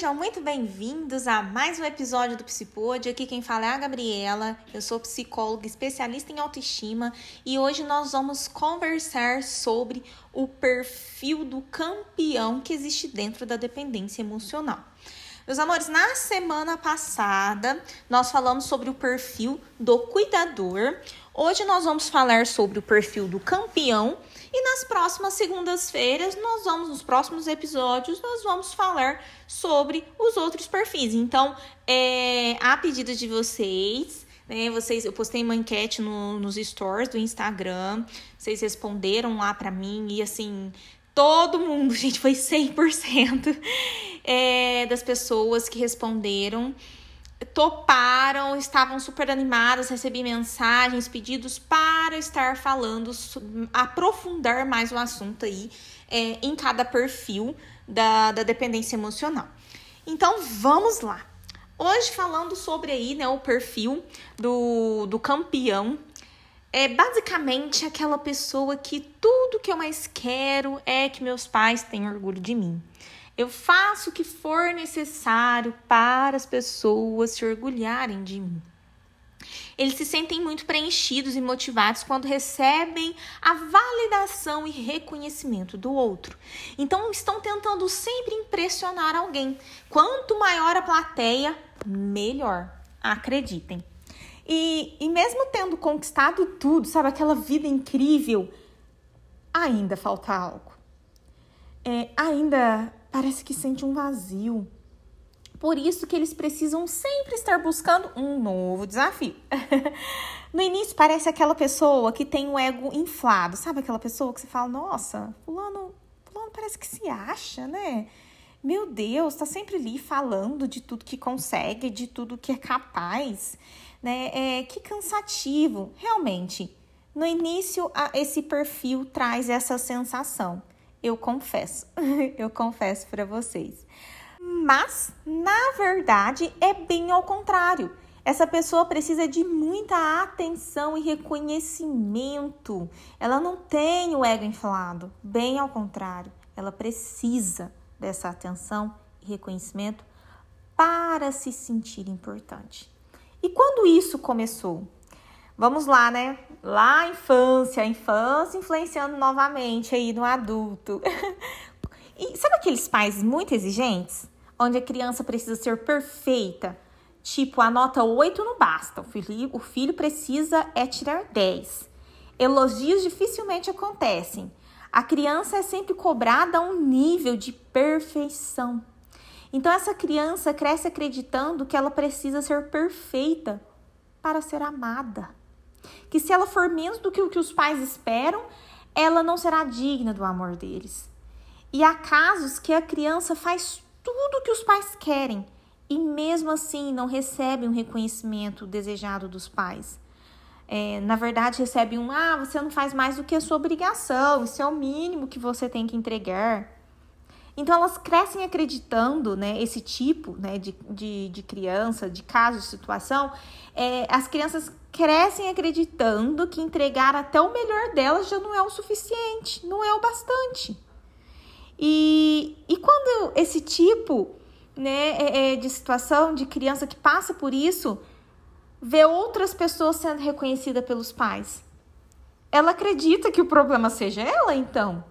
Sejam muito bem-vindos a mais um episódio do Psipode. Aqui quem fala é a Gabriela. Eu sou psicóloga especialista em autoestima e hoje nós vamos conversar sobre o perfil do campeão que existe dentro da dependência emocional. Meus amores, na semana passada nós falamos sobre o perfil do cuidador. Hoje nós vamos falar sobre o perfil do campeão e nas próximas segundas-feiras, nós vamos, nos próximos episódios, nós vamos falar sobre os outros perfis. Então, é, a pedido de vocês, né? Vocês, eu postei uma enquete no, nos stories do Instagram, vocês responderam lá para mim e assim, todo mundo, gente, foi 100% é, das pessoas que responderam toparam, estavam super animadas, recebi mensagens, pedidos para estar falando, aprofundar mais o assunto aí é, em cada perfil da, da dependência emocional. Então vamos lá. Hoje falando sobre aí, né, o perfil do, do campeão. É basicamente aquela pessoa que tudo que eu mais quero é que meus pais tenham orgulho de mim. Eu faço o que for necessário para as pessoas se orgulharem de mim. Eles se sentem muito preenchidos e motivados quando recebem a validação e reconhecimento do outro. Então, estão tentando sempre impressionar alguém. Quanto maior a plateia, melhor. Acreditem. E, e mesmo tendo conquistado tudo, sabe, aquela vida incrível, ainda falta algo. É, ainda parece que sente um vazio. Por isso que eles precisam sempre estar buscando um novo desafio. no início parece aquela pessoa que tem o ego inflado, sabe aquela pessoa que você fala, nossa, fulano, fulano parece que se acha, né? Meu Deus, tá sempre ali falando de tudo que consegue, de tudo que é capaz, né? É, que cansativo, realmente. No início, esse perfil traz essa sensação eu confesso, eu confesso para vocês. Mas, na verdade, é bem ao contrário. Essa pessoa precisa de muita atenção e reconhecimento. Ela não tem o ego inflado, bem ao contrário. Ela precisa dessa atenção e reconhecimento para se sentir importante. E quando isso começou? Vamos lá, né? Lá a infância, a infância influenciando novamente aí no adulto. e sabe aqueles pais muito exigentes? Onde a criança precisa ser perfeita? Tipo, a nota 8 não basta. O filho, o filho precisa é tirar 10. Elogios dificilmente acontecem. A criança é sempre cobrada a um nível de perfeição. Então, essa criança cresce acreditando que ela precisa ser perfeita para ser amada que se ela for menos do que o que os pais esperam, ela não será digna do amor deles. E há casos que a criança faz tudo o que os pais querem e mesmo assim não recebe um reconhecimento desejado dos pais. É, na verdade, recebe um: ah, você não faz mais do que a sua obrigação, isso é o mínimo que você tem que entregar. Então, elas crescem acreditando, né, esse tipo né, de, de, de criança, de caso, de situação. É, as crianças crescem acreditando que entregar até o melhor delas já não é o suficiente, não é o bastante. E, e quando esse tipo né, é, é de situação, de criança que passa por isso, vê outras pessoas sendo reconhecidas pelos pais, ela acredita que o problema seja ela, então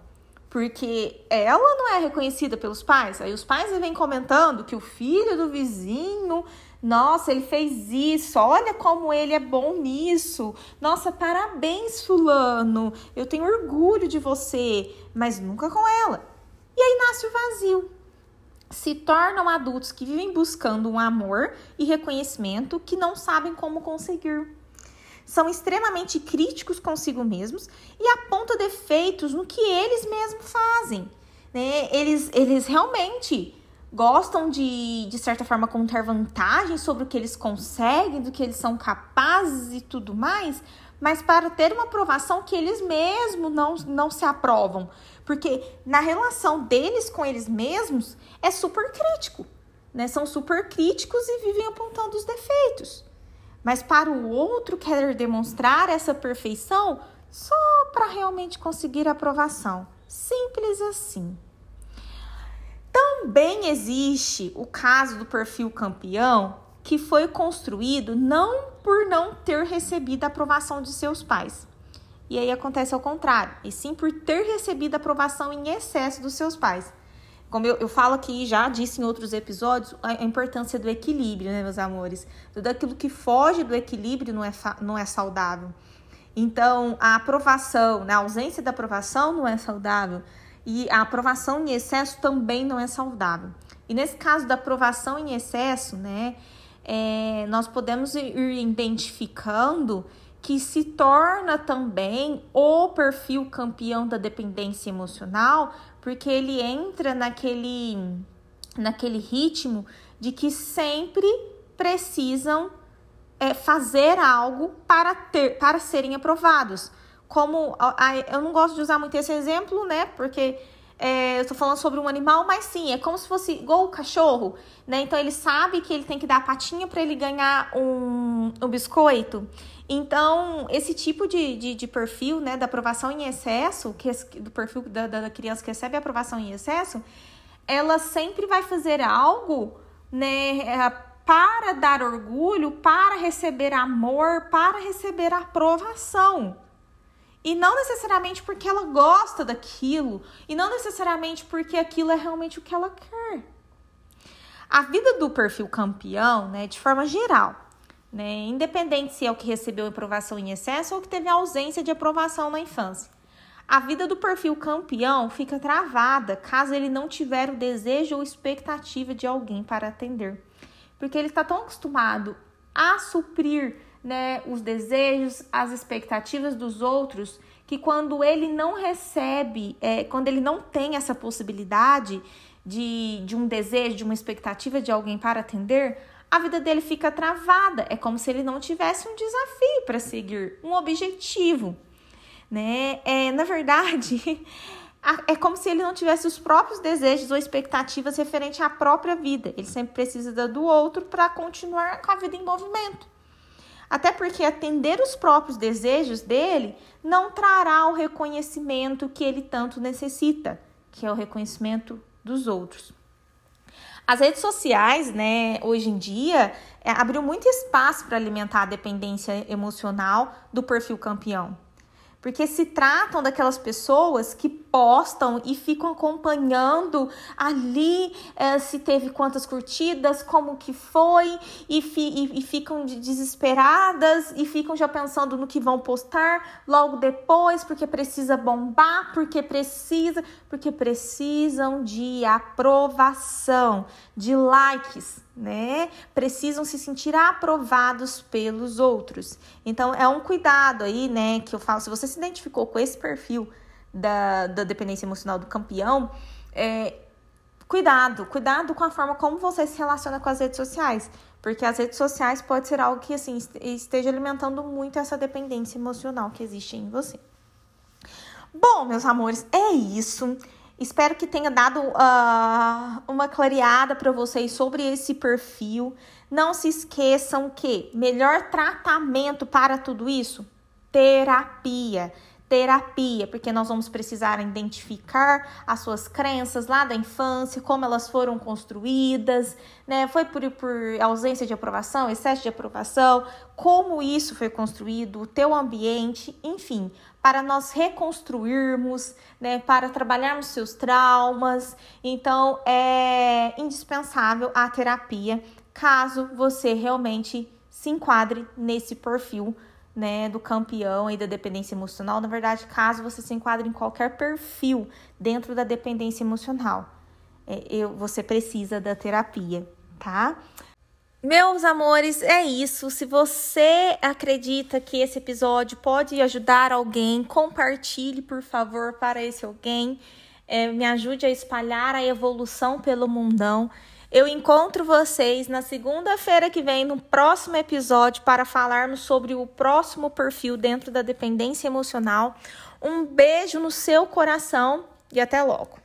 porque ela não é reconhecida pelos pais. Aí os pais vêm comentando que o filho do vizinho, nossa, ele fez isso, olha como ele é bom nisso. Nossa, parabéns, fulano. Eu tenho orgulho de você, mas nunca com ela. E aí nasce o vazio. Se tornam adultos que vivem buscando um amor e reconhecimento que não sabem como conseguir são extremamente críticos consigo mesmos e apontam defeitos no que eles mesmos fazem. Né? Eles, eles realmente gostam de, de certa forma, contar vantagens sobre o que eles conseguem, do que eles são capazes e tudo mais, mas para ter uma aprovação que eles mesmos não, não se aprovam. Porque na relação deles com eles mesmos é super crítico. Né? São super críticos e vivem apontando os defeitos. Mas para o outro querer demonstrar essa perfeição só para realmente conseguir aprovação. Simples assim. Também existe o caso do perfil campeão que foi construído não por não ter recebido a aprovação de seus pais. E aí acontece ao contrário, e sim por ter recebido a aprovação em excesso dos seus pais. Como eu, eu falo aqui, já disse em outros episódios, a, importância do equilíbrio, né, meus amores? Tudo aquilo que foge do equilíbrio não é, não é saudável. Então, a aprovação, né, a ausência da aprovação não é saudável. E a aprovação em excesso também não é saudável. E nesse caso da aprovação em excesso, né, é, nós podemos ir identificando que se torna também o perfil campeão da dependência emocional, porque ele entra naquele, naquele ritmo de que sempre precisam é, fazer algo para ter para serem aprovados. Como eu não gosto de usar muito esse exemplo, né? Porque é, eu tô falando sobre um animal, mas sim, é como se fosse igual o cachorro, né? Então ele sabe que ele tem que dar a patinha para ele ganhar um, um biscoito. Então, esse tipo de, de, de, perfil, né, da aprovação em excesso, que do perfil da, da criança que recebe aprovação em excesso, ela sempre vai fazer algo, né, é, para dar orgulho, para receber amor, para receber aprovação. E não necessariamente porque ela gosta daquilo, e não necessariamente porque aquilo é realmente o que ela quer. A vida do perfil campeão, né, de forma geral, né, independente se é o que recebeu aprovação em excesso ou que teve ausência de aprovação na infância. A vida do perfil campeão fica travada caso ele não tiver o desejo ou expectativa de alguém para atender. Porque ele está tão acostumado a suprir né, os desejos, as expectativas dos outros, que quando ele não recebe, é, quando ele não tem essa possibilidade de, de um desejo, de uma expectativa de alguém para atender, a vida dele fica travada. É como se ele não tivesse um desafio para seguir, um objetivo. Né? É, na verdade, é como se ele não tivesse os próprios desejos ou expectativas referente à própria vida. Ele sempre precisa do outro para continuar com a vida em movimento. Até porque atender os próprios desejos dele não trará o reconhecimento que ele tanto necessita, que é o reconhecimento dos outros. As redes sociais, né, hoje em dia, é, abriu muito espaço para alimentar a dependência emocional do perfil campeão porque se tratam daquelas pessoas que postam e ficam acompanhando ali é, se teve quantas curtidas, como que foi, e, fi, e, e, ficam desesperadas e ficam já pensando no que vão postar logo depois, porque precisa bombar, porque precisa, porque precisam de aprovação, de likes né? Precisam se sentir aprovados pelos outros. Então, é um cuidado aí, né? Que eu falo, se você se identificou com esse perfil da, da dependência emocional do campeão, é, cuidado, cuidado com a forma como você se relaciona com as redes sociais. Porque as redes sociais pode ser algo que, assim, esteja alimentando muito essa dependência emocional que existe em você. Bom, meus amores, é isso. Espero que tenha dado uh, uma clareada para vocês sobre esse perfil. Não se esqueçam que melhor tratamento para tudo isso? Terapia terapia, porque nós vamos precisar identificar as suas crenças lá da infância, como elas foram construídas, né? Foi por, por ausência de aprovação, excesso de aprovação, como isso foi construído, o teu ambiente, enfim, para nós reconstruirmos, né? Para trabalharmos seus traumas. Então, é indispensável a terapia, caso você realmente se enquadre nesse perfil né, do campeão e da dependência emocional, na verdade, caso você se enquadre em qualquer perfil dentro da dependência emocional, é, eu, você precisa da terapia, tá? Meus amores, é isso. Se você acredita que esse episódio pode ajudar alguém, compartilhe, por favor, para esse alguém. É, me ajude a espalhar a evolução pelo mundão. Eu encontro vocês na segunda-feira que vem, no próximo episódio, para falarmos sobre o próximo perfil dentro da dependência emocional. Um beijo no seu coração e até logo.